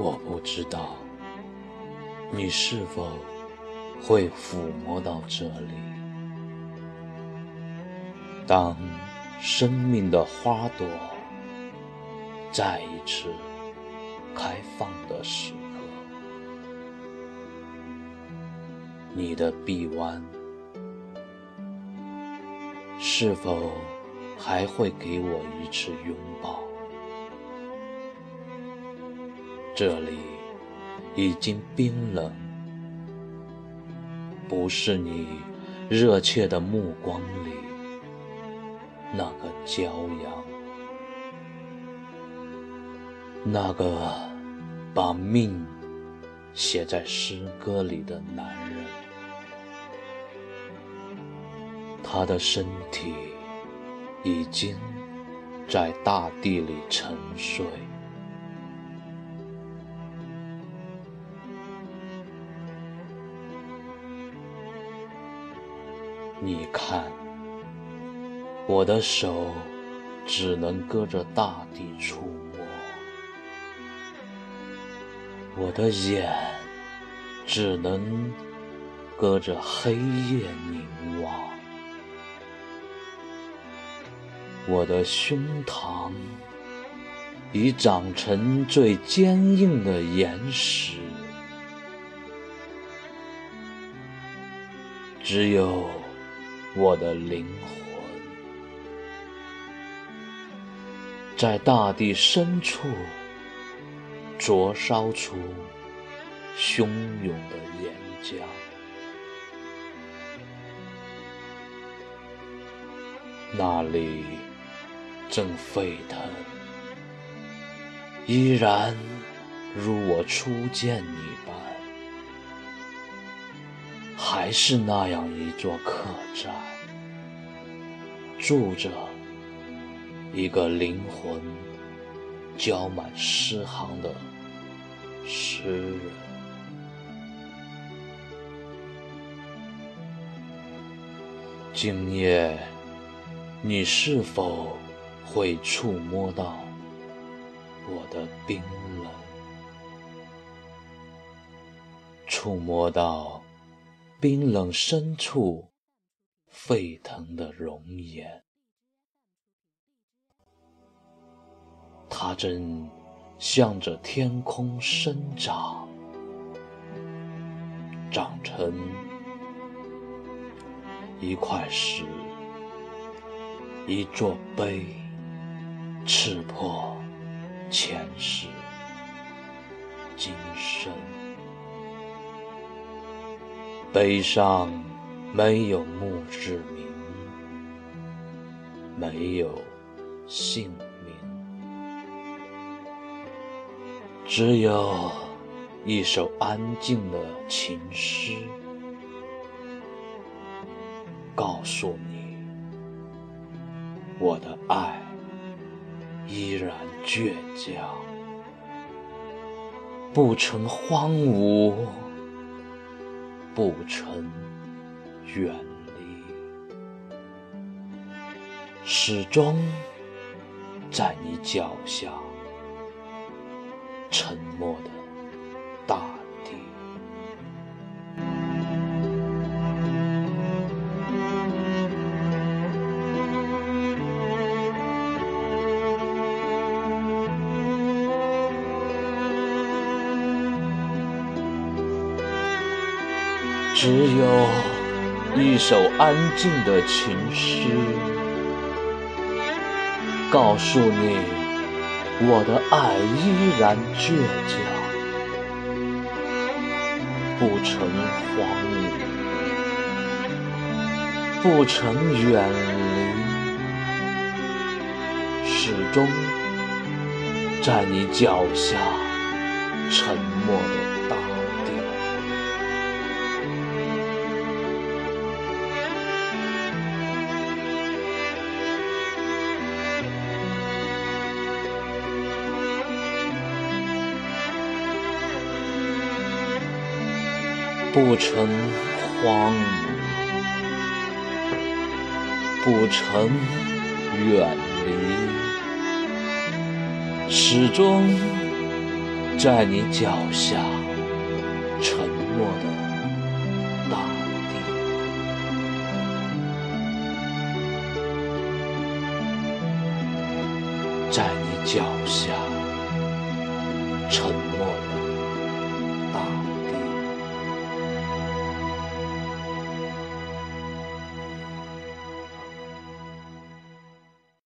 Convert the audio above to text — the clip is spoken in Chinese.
我不知道你是否会抚摸到这里。当生命的花朵再一次开放的时刻，你的臂弯是否还会给我一次拥抱？这里已经冰冷，不是你热切的目光里那个骄阳，那个把命写在诗歌里的男人。他的身体已经在大地里沉睡。你看，我的手只能搁着大地触摸，我的眼只能搁着黑夜凝望，我的胸膛已长成最坚硬的岩石，只有。我的灵魂，在大地深处灼烧出汹涌的岩浆，那里正沸腾，依然如我初见你般。还是那样一座客栈，住着一个灵魂浇满诗行的诗人。今夜，你是否会触摸到我的冰冷？触摸到？冰冷深处沸腾的容颜，它正向着天空生长，长成一块石，一座碑，刺破前世今生。碑上没有墓志铭，没有姓名，只有一首安静的情诗，告诉你，我的爱依然倔强，不曾荒芜。不曾远离，始终在你脚下，沉默的只有一首安静的情诗，告诉你我的爱依然倔强，不曾荒芜，不曾远离，始终在你脚下沉默不曾荒，不曾远离，始终在你脚下沉默的大地，在你脚下沉。